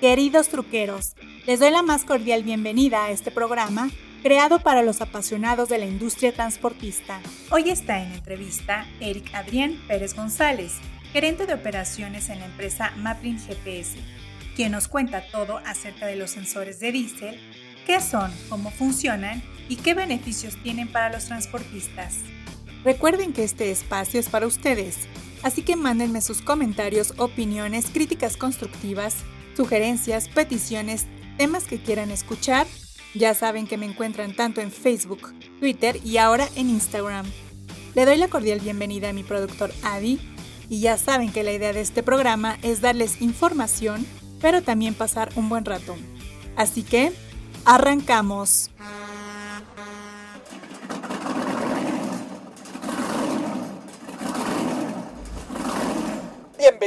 Queridos truqueros, les doy la más cordial bienvenida a este programa creado para los apasionados de la industria transportista. Hoy está en entrevista Eric Adrián Pérez González, gerente de operaciones en la empresa Mapping GPS, quien nos cuenta todo acerca de los sensores de diésel, qué son, cómo funcionan y qué beneficios tienen para los transportistas. Recuerden que este espacio es para ustedes, así que mándenme sus comentarios, opiniones, críticas constructivas, sugerencias, peticiones, temas que quieran escuchar. Ya saben que me encuentran tanto en Facebook, Twitter y ahora en Instagram. Le doy la cordial bienvenida a mi productor Adi y ya saben que la idea de este programa es darles información, pero también pasar un buen rato. Así que, arrancamos.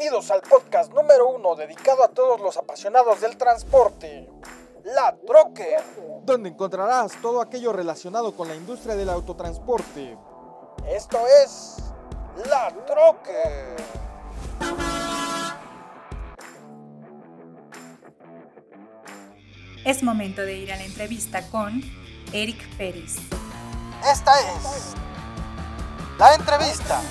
Bienvenidos al podcast número uno dedicado a todos los apasionados del transporte, La Trocker, donde encontrarás todo aquello relacionado con la industria del autotransporte. Esto es La Trocker. Es momento de ir a la entrevista con Eric Pérez. Esta es la entrevista.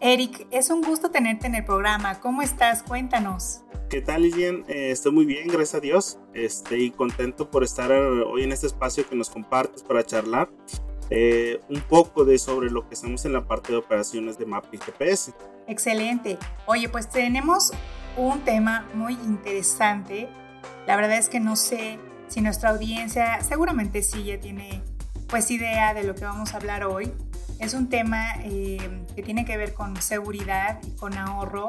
Eric, es un gusto tenerte en el programa. ¿Cómo estás? Cuéntanos. ¿Qué tal, Lilian? Eh, estoy muy bien, gracias a Dios. Estoy contento por estar eh, hoy en este espacio que nos compartes para charlar eh, un poco de sobre lo que hacemos en la parte de operaciones de Mapping GPS. Excelente. Oye, pues tenemos un tema muy interesante. La verdad es que no sé si nuestra audiencia, seguramente sí ya tiene pues idea de lo que vamos a hablar hoy. Es un tema eh, que tiene que ver con seguridad y con ahorro.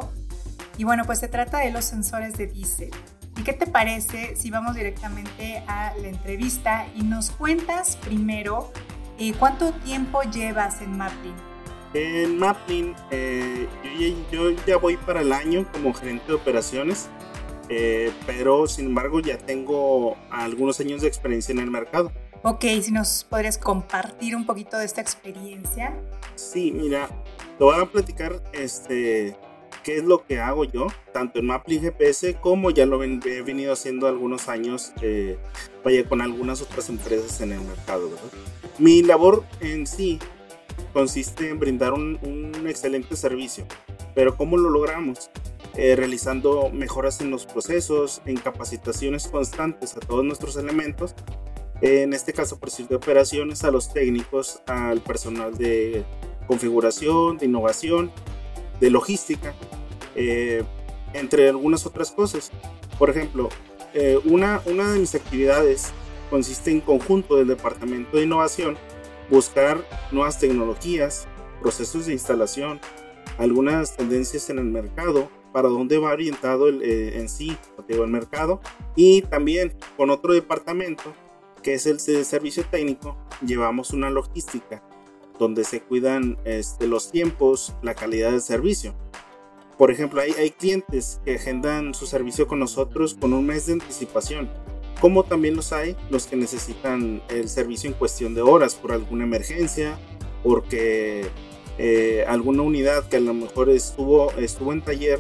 Y bueno, pues se trata de los sensores de diésel. ¿Y qué te parece si vamos directamente a la entrevista y nos cuentas primero eh, cuánto tiempo llevas en Mapping? En Mapping, eh, yo, ya voy para el año como gerente de operaciones, pero sin embargo ya tengo algunos años de experiencia en el mercado. Ok, si nos podrías compartir un poquito de esta experiencia. Sí, mira, te voy a platicar este, qué es lo que hago yo, tanto en Mapping GPS como ya lo he venido haciendo algunos años, eh, vaya con algunas otras empresas en el mercado. Mi labor en sí consiste en brindar un, un excelente servicio, pero ¿cómo lo logramos? Eh, realizando mejoras en los procesos, en capacitaciones constantes a todos nuestros elementos en este caso por decir de operaciones, a los técnicos, al personal de configuración, de innovación, de logística, eh, entre algunas otras cosas. Por ejemplo, eh, una, una de mis actividades consiste en conjunto del Departamento de Innovación buscar nuevas tecnologías, procesos de instalación, algunas tendencias en el mercado, para dónde va orientado el, eh, en sí el mercado y también con otro departamento que es el servicio técnico, llevamos una logística donde se cuidan este, los tiempos, la calidad del servicio. Por ejemplo, hay, hay clientes que agendan su servicio con nosotros con un mes de anticipación, como también los hay los que necesitan el servicio en cuestión de horas por alguna emergencia, porque eh, alguna unidad que a lo mejor estuvo, estuvo en taller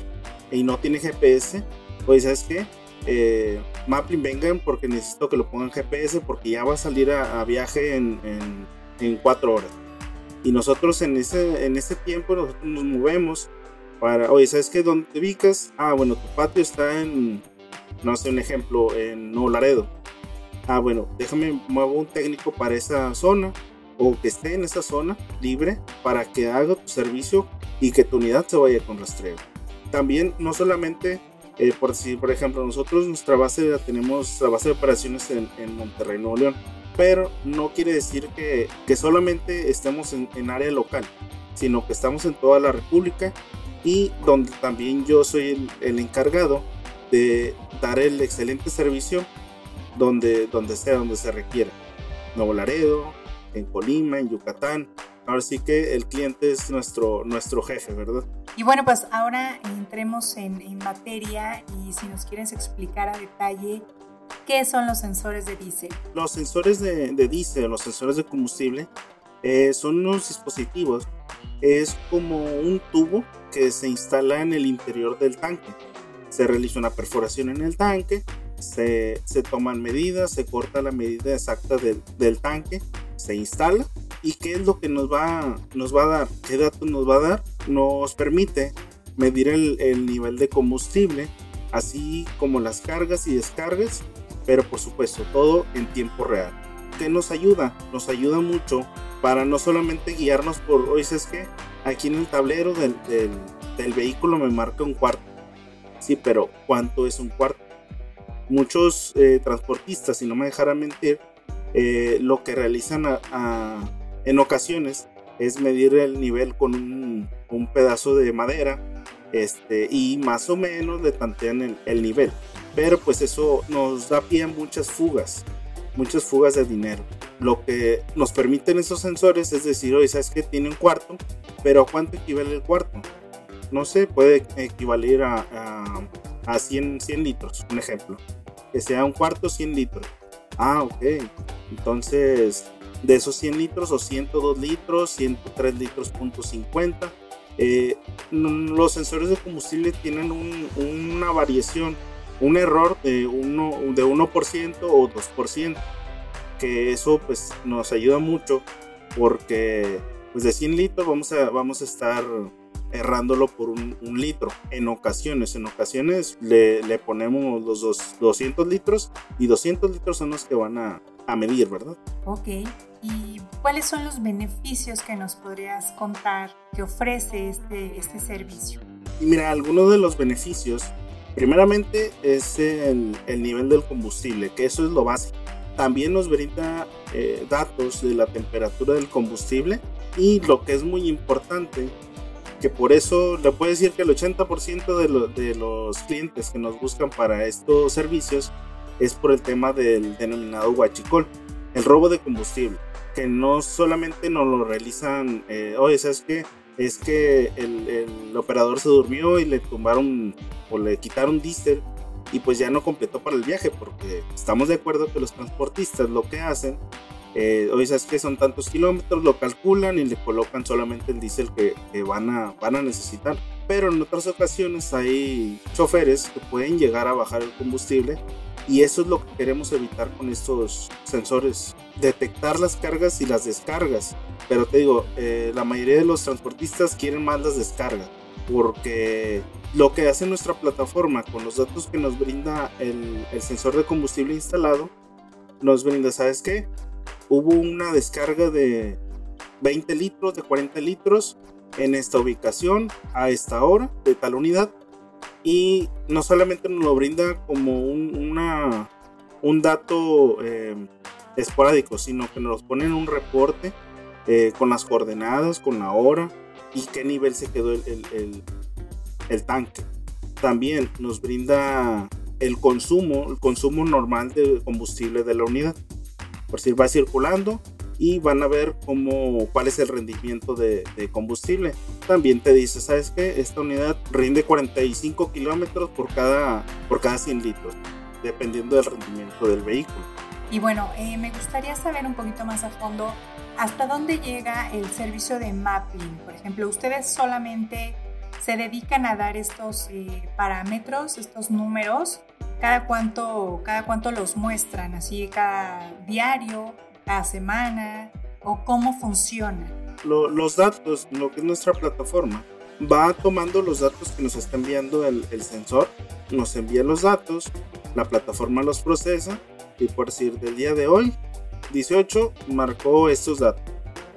y no tiene GPS, pues es que eh, vengan porque necesito que lo pongan GPS porque ya va a salir a, viaje en, en, cuatro horas. Y nosotros en ese, en ese tiempo nosotros nos movemos para, oye, ¿sabes qué? ¿Dónde te ubicas? Ah, bueno, tu patio está en, no sé, un ejemplo, en Nuevo Laredo. Ah, bueno, déjame muevo un técnico para esa zona o que esté en esa zona libre para que haga tu servicio y que tu unidad se vaya con rastreo. También no solamente eh, por si, por ejemplo, nosotros nuestra base tenemos la base de operaciones en, Monterrey, Nuevo León, pero no quiere decir que, que solamente estemos en, en, área local, sino que estamos en toda la República y donde también yo soy el, encargado de dar el excelente servicio donde, donde sea, donde se requiera. Nuevo Laredo, en Colima, en Yucatán, ahora sí que el cliente es nuestro, nuestro jefe, ¿verdad? Y bueno, pues ahora entremos en, en materia y si nos quieres explicar a detalle qué son los sensores de diésel. Los sensores de, de diésel, los sensores de combustible, eh, son unos dispositivos. Es como un tubo que se instala en el interior del tanque. se realiza una perforación en el tanque, se, se toman medidas, se corta la medida exacta del, del, tanque, se instala y qué es lo que nos va, nos va a dar, qué datos nos va a dar, nos permite medir el, el nivel de combustible, así como las cargas y descargas, pero por supuesto todo en tiempo real. ¿Qué nos ayuda? Nos ayuda mucho para no solamente guiarnos por, oye, es que aquí en el tablero del, del, del vehículo me marca un cuarto. Sí, pero ¿cuánto es un cuarto? muchos eh, transportistas, si no me dejara mentir, eh, lo que realizan a, a, en ocasiones es medir el nivel con un, pedazo de madera este, y más o menos le tantean el, el, nivel. Pero pues eso nos da pie a muchas fugas, muchas fugas de dinero. Lo que nos permiten esos sensores es decir, oye, ¿sabes que Tiene un cuarto, pero ¿a cuánto equivale el cuarto? No sé, puede equivaler a, a a 100, 100 litros, un ejemplo. Que sea un cuarto 100 litros. Ah, ok. Entonces, de esos 100 litros o 102 litros, 103 litros punto 50. Eh, los sensores de combustible tienen un, una variación, un error de 1%, de 1 o 2%, que eso pues nos ayuda mucho porque pues de 100 litros vamos a, vamos a estar errándolo por un, un, litro en ocasiones. En ocasiones le, le ponemos los dos, 200 litros y 200 litros son los que van a, a medir, ¿verdad? Ok. ¿Y cuáles son los beneficios que nos podrías contar que ofrece este, este servicio? Mira, algunos de los beneficios, primeramente es el, el nivel del combustible, que eso es lo básico. También nos brinda eh, datos de la temperatura del combustible y lo que es muy importante que por eso le puedo decir que el 80% de, lo, de, los clientes que nos buscan para estos servicios es por el tema del denominado huachicol, el robo de combustible, que no solamente nos lo realizan, eh, oye, ¿sabes qué? Es que el, el, operador se durmió y le tumbaron o le quitaron diésel y pues ya no completó para el viaje, porque estamos de acuerdo que los transportistas lo que hacen eh, oye, ¿sabes que Son tantos kilómetros, lo calculan y le colocan solamente el diésel que, que, van, a, van a necesitar. Pero en otras ocasiones hay choferes que pueden llegar a bajar el combustible y eso es lo que queremos evitar con estos sensores, detectar las cargas y las descargas. Pero te digo, eh, la mayoría de los transportistas quieren más las descargas porque lo que hace nuestra plataforma con los datos que nos brinda el, el sensor de combustible instalado, nos brinda, ¿sabes qué? hubo una descarga de 20 litros, de 40 litros en esta ubicación a esta hora de tal unidad y no solamente nos lo brinda como un, una, un dato eh, esporádico, sino que nos pone un reporte eh, con las coordenadas, con la hora y qué nivel se quedó el, el tanque. También nos brinda el consumo, el consumo normal de combustible de la unidad por si va circulando y van a ver cómo, cuál es el rendimiento de, combustible. También te dice, ¿sabes qué? Esta unidad rinde 45 kilómetros por cada, por cada 100 litros, dependiendo del rendimiento del vehículo. Y bueno, eh, me gustaría saber un poquito más a fondo hasta dónde llega el servicio de mapping. Por ejemplo, ustedes solamente se dedican a dar estos eh, parámetros, estos números, cada cuánto, cada cuánto los muestran, así cada diario, cada semana, o cómo funciona. Lo, los datos, lo que es nuestra plataforma, va tomando los datos que nos está enviando el, el, sensor, nos envía los datos, la plataforma los procesa y por decir del día de hoy, 18 marcó estos datos,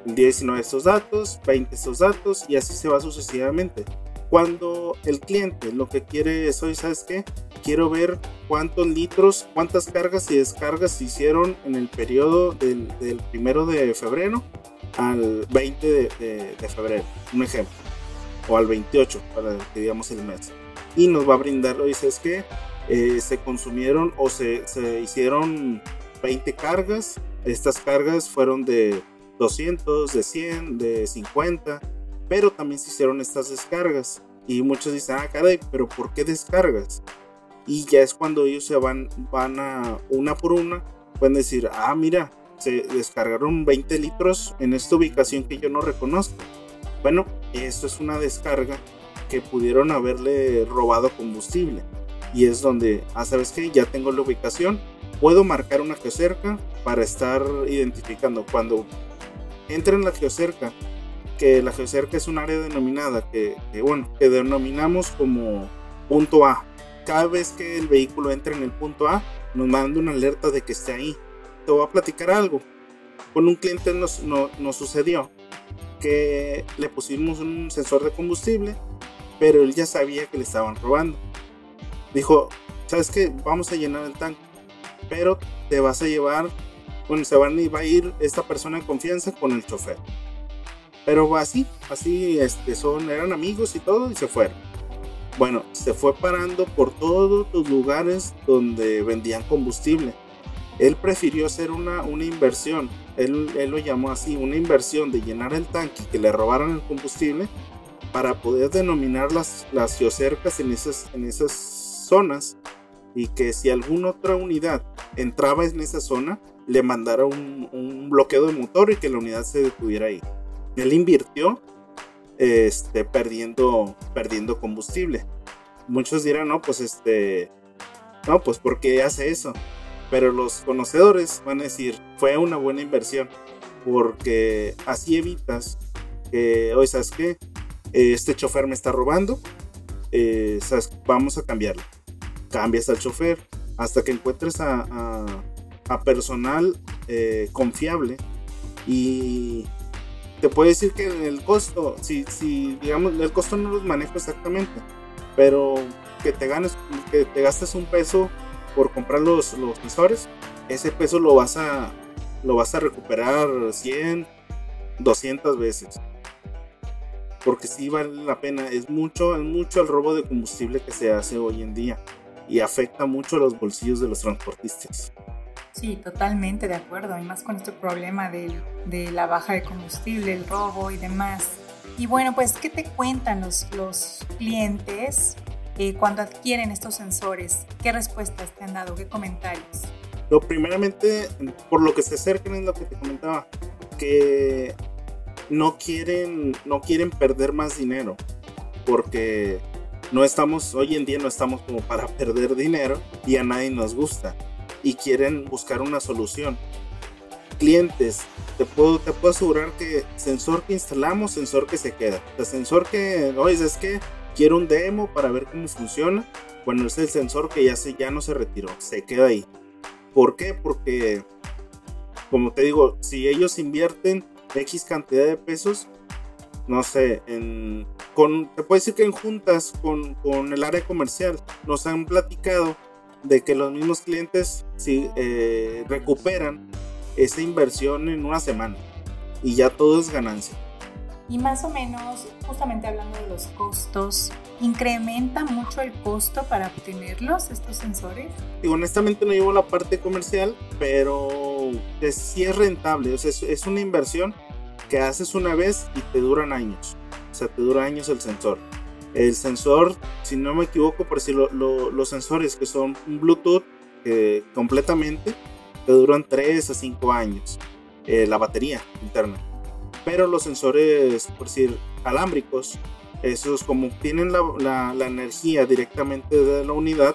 el 19 estos datos, 20 estos datos y así se va sucesivamente. Cuando el cliente lo que quiere es, hoy, ¿sabes qué? Quiero ver cuántos litros, cuántas cargas y descargas se hicieron en el periodo del, del primero de febrero al 20 de, de, de, febrero, un ejemplo, o al 28, para que digamos el mes. Y nos va a brindar, hoy, ¿sabes qué? Eh, se consumieron o se, se hicieron 20 cargas. Estas cargas fueron de 200, de 100, de 50 pero también se hicieron estas descargas. Y muchos dicen, ah, caray, pero ¿por qué descargas? Y ya es cuando ellos se van, van a una por una, pueden decir, ah, mira, se descargaron 20 litros en esta ubicación que yo no reconozco. Bueno, esto es una descarga que pudieron haberle robado combustible. y es donde, ah, sabes que ya tengo la ubicación, puedo marcar una geocerca para estar identificando cuando entre en la geocerca, que la geocerca es un área denominada que, bueno, que denominamos como punto A. Cada vez que el vehículo entra en el punto A, nos manda una alerta de que esté ahí. Te voy a platicar algo. Con un cliente nos, nos sucedió que le pusimos un sensor de combustible, pero él ya sabía que le estaban robando dijo, ¿sabes qué? Vamos a llenar el tanque, pero te vas a llevar, bueno, se van y va a ir esta persona en confianza con el chofer. Pero así, así, este, son, eran amigos y todo y se fueron. Bueno, se fue parando por todos los lugares donde vendían combustible. Él prefirió hacer una, una inversión, él, él lo llamó así, una inversión de llenar el tanque que le robaran el combustible para poder denominar las, las geocercas en esas, en esas zonas y que si alguna otra unidad entraba en esa zona, le mandara un, bloqueo de motor y que la unidad se detuviera ahí. Él invirtió este, perdiendo, perdiendo combustible. Muchos dirán, no, pues este, no, pues porque hace eso. Pero los conocedores van a decir, fue una buena inversión, porque así evitas que, hoy sabes que este chofer me está robando, eh, vamos a cambiarlo cambias al chofer hasta que encuentres a, a, personal eh, confiable y te puedo decir que el costo, si, si digamos, el costo no lo manejo exactamente, pero que te ganes, que te gastes un peso por comprar los, los sensores, ese peso lo vas a, lo vas a recuperar 100, 200 veces. Porque si vale la pena, es mucho, es mucho el robo de combustible que se hace hoy en día y afecta mucho los bolsillos de los transportistas. Sí, totalmente de acuerdo, y más con este problema de, de la baja de combustible, el robo y demás. Y bueno, pues, ¿qué te cuentan los, los clientes eh, cuando adquieren estos sensores? ¿Qué respuestas te han dado? ¿Qué comentarios? Lo primeramente, por lo que se acercan es lo que te comentaba, que no quieren, no quieren perder más dinero, porque no estamos, hoy en día no estamos como para perder dinero y a nadie nos gusta y quieren buscar una solución. Clientes, te puedo, te puedo asegurar que sensor que instalamos, sensor que se queda. El sensor que, oye, es que quiero un demo para ver cómo funciona. Bueno, es el sensor que ya, se, ya no se retiró, se queda ahí. ¿Por qué? Porque, como te digo, si ellos invierten X cantidad de pesos, no sé, con, te puedo decir que en juntas con, con, el área comercial nos han platicado de que los mismos clientes si, eh, recuperan esa inversión en una semana y ya todo es ganancia. Y más o menos, justamente hablando de los costos, ¿incrementa mucho el costo para obtenerlos, estos sensores? Y honestamente no llevo la parte comercial, pero sí es rentable, o sea, es, es una inversión que haces una vez y te duran años o sea, te dura años el sensor. El sensor, si no me equivoco, por decirlo, los sensores que son Bluetooth eh, completamente, te duran 3 a 5 años. Eh, la batería interna. Pero los sensores, por decir, alámbricos, esos como tienen la, la, energía directamente de la unidad,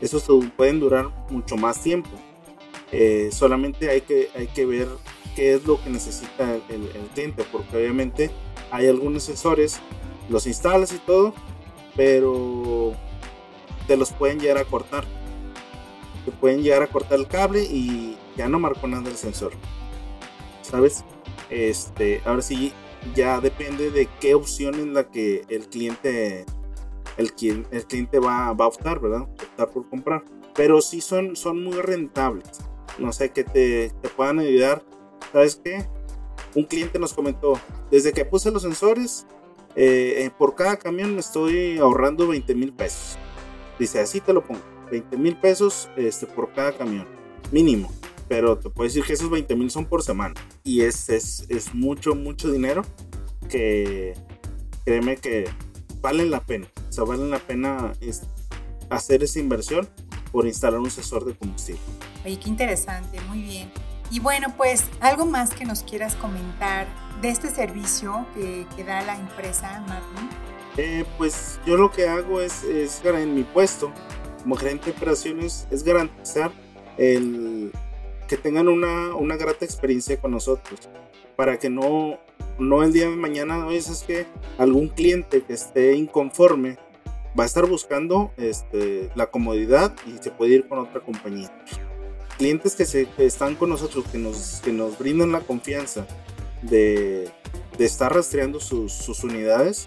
esos pueden durar mucho más tiempo. Eh, solamente hay que, hay que ver qué es lo que necesita el, el cliente, porque obviamente hay algunos sensores, los instalas y todo, pero te los pueden llegar a cortar. Te pueden llegar a cortar el cable y ya no marcó nada el sensor. ¿Sabes? Este, ahora sí, ya depende de qué opción en la que el cliente el, el cliente va, va, a optar, ¿verdad? Optar por comprar. Pero sí son, son muy rentables. No sé, que te, te puedan ayudar. ¿Sabes qué? un cliente nos comentó, desde que puse los sensores, eh, eh, por cada camión estoy ahorrando 20 mil pesos. Dice, así te lo pongo, 20 mil pesos este, por cada camión, mínimo. Pero te puedo decir que esos 20 mil son por semana. Y es, es, es mucho, mucho dinero que créeme que valen la pena. O sea, valen la pena hacer esa inversión por instalar un sensor de combustible. Oye, qué interesante, muy bien. Y bueno, pues algo más que nos quieras comentar de este servicio que, da la empresa Martin. Eh, pues yo lo que hago es, es en mi puesto, como gerente de operaciones es garantizar el que tengan una, una grata experiencia con nosotros para que no, no el día de mañana, oye, es que algún cliente que esté inconforme va a estar buscando este, la comodidad y se puede ir con otra compañía. Clientes que, se, están con nosotros, que nos, que nos brindan la confianza de, de estar rastreando sus, sus, unidades,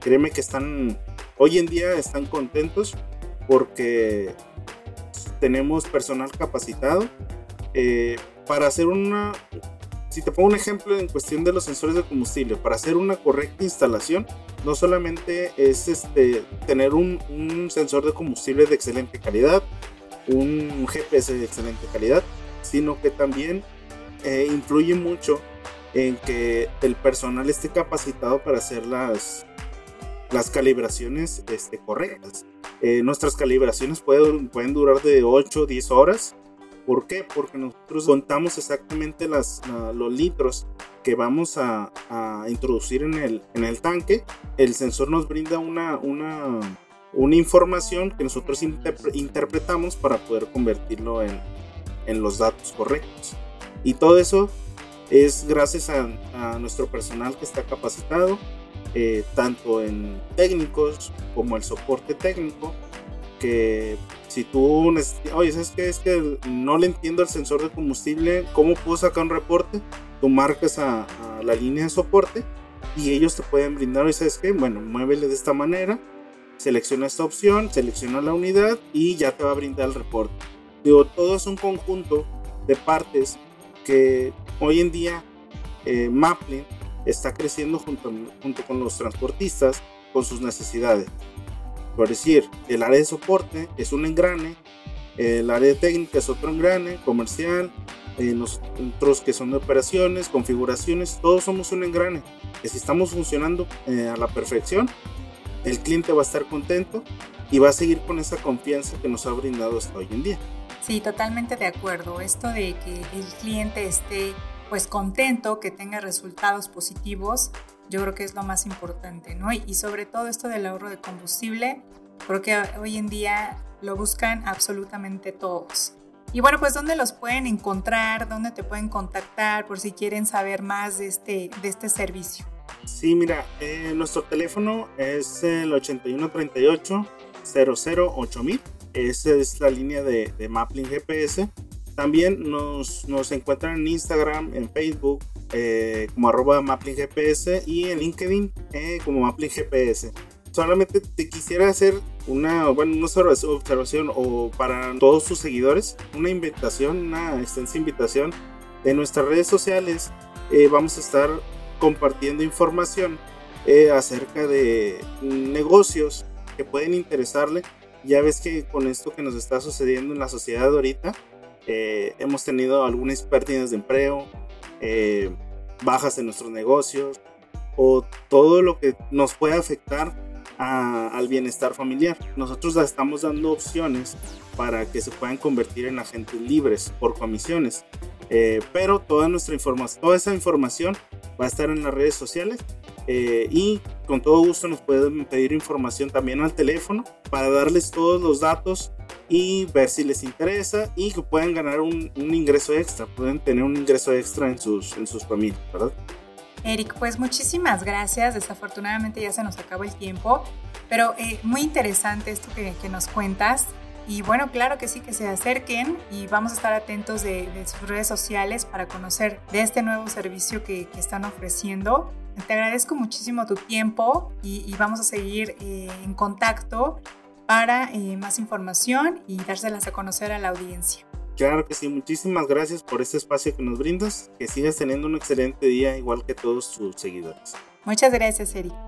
créeme que están, hoy en día están contentos porque tenemos personal capacitado. Eh, para hacer una, si te pongo un ejemplo en cuestión de los sensores de combustible, para hacer una correcta instalación, no solamente es este, tener un, un sensor de combustible de excelente calidad, un GPS de excelente calidad, sino que también eh, influye mucho en que el personal esté capacitado para hacer las, las calibraciones este, correctas. Eh, nuestras calibraciones pueden, pueden durar de 8 o 10 horas ¿Por qué? Porque nosotros contamos exactamente las, los litros que vamos a, introducir en el, en el, tanque. El sensor nos brinda una, una, una información que nosotros interpretamos para poder convertirlo en, en, los datos correctos. Y todo eso es gracias a, nuestro personal que está capacitado, eh, tanto en técnicos como el soporte técnico, que si tú, oye, ¿sabes qué? Es que no le entiendo el sensor de combustible, ¿cómo puedo sacar un reporte? Tú marcas a, la línea de soporte y ellos te pueden brindar, ¿sabes qué? Bueno, muévele de esta manera, selecciona esta opción, selecciona la unidad y ya te va a brindar el reporte. Digo, todo es un conjunto de partes que hoy en día eh, Maplin está creciendo junto, con los transportistas con sus necesidades. Por decir, el área de soporte es un engrane, el área técnica es otro engrane, comercial, eh, nosotros que son de operaciones, configuraciones, todos somos un engrane. Si estamos funcionando eh, a la perfección, el cliente va a estar contento y va a seguir con esa confianza que nos ha brindado hasta hoy en día. Sí, totalmente de acuerdo. Esto de que el cliente esté pues contento, que tenga resultados positivos, yo creo que es lo más importante, ¿no? Y, sobre todo esto del ahorro de combustible, creo que hoy en día lo buscan absolutamente todos. Y bueno, pues ¿dónde los pueden encontrar? ¿Dónde te pueden contactar por si quieren saber más de este, de este servicio? Sí, mira, eh, nuestro teléfono es el 8138 008000. Esa es la línea de, de Mappling GPS. También nos, nos encuentran en Instagram, en Facebook, eh, como arroba GPS y en LinkedIn eh, como Mappling GPS. Solamente te quisiera hacer una, bueno, una observación o para todos sus seguidores, una invitación, una extensa invitación de nuestras redes sociales. Vamos a estar compartiendo información acerca de negocios que pueden interesarle. Ya ves que con esto que nos está sucediendo en la sociedad ahorita, hemos tenido algunas pérdidas de empleo, eh, bajas en nuestros negocios o todo lo que nos puede afectar al bienestar familiar. Nosotros estamos dando opciones para que se puedan convertir en agentes libres por comisiones. Eh, pero toda nuestra información, toda esa información va a estar en las redes sociales eh, y con todo gusto nos pueden pedir información también al teléfono para darles todos los datos y ver si les interesa y que puedan ganar un, ingreso extra, pueden tener un ingreso extra en sus, en sus familias, ¿verdad? Eric, pues muchísimas gracias. Desafortunadamente ya se nos acabó el tiempo, pero eh, muy interesante esto que, que, nos cuentas. Y bueno, claro que sí, que se acerquen y vamos a estar atentos de, sus redes sociales para conocer de este nuevo servicio que, que están ofreciendo. Te agradezco muchísimo tu tiempo y, y vamos a seguir eh, en contacto para eh, más información y dárselas a conocer a la audiencia. Claro que sí, muchísimas gracias por este espacio que nos brindas. Que sigas teniendo un excelente día, igual que todos tus seguidores. Muchas gracias, Eric.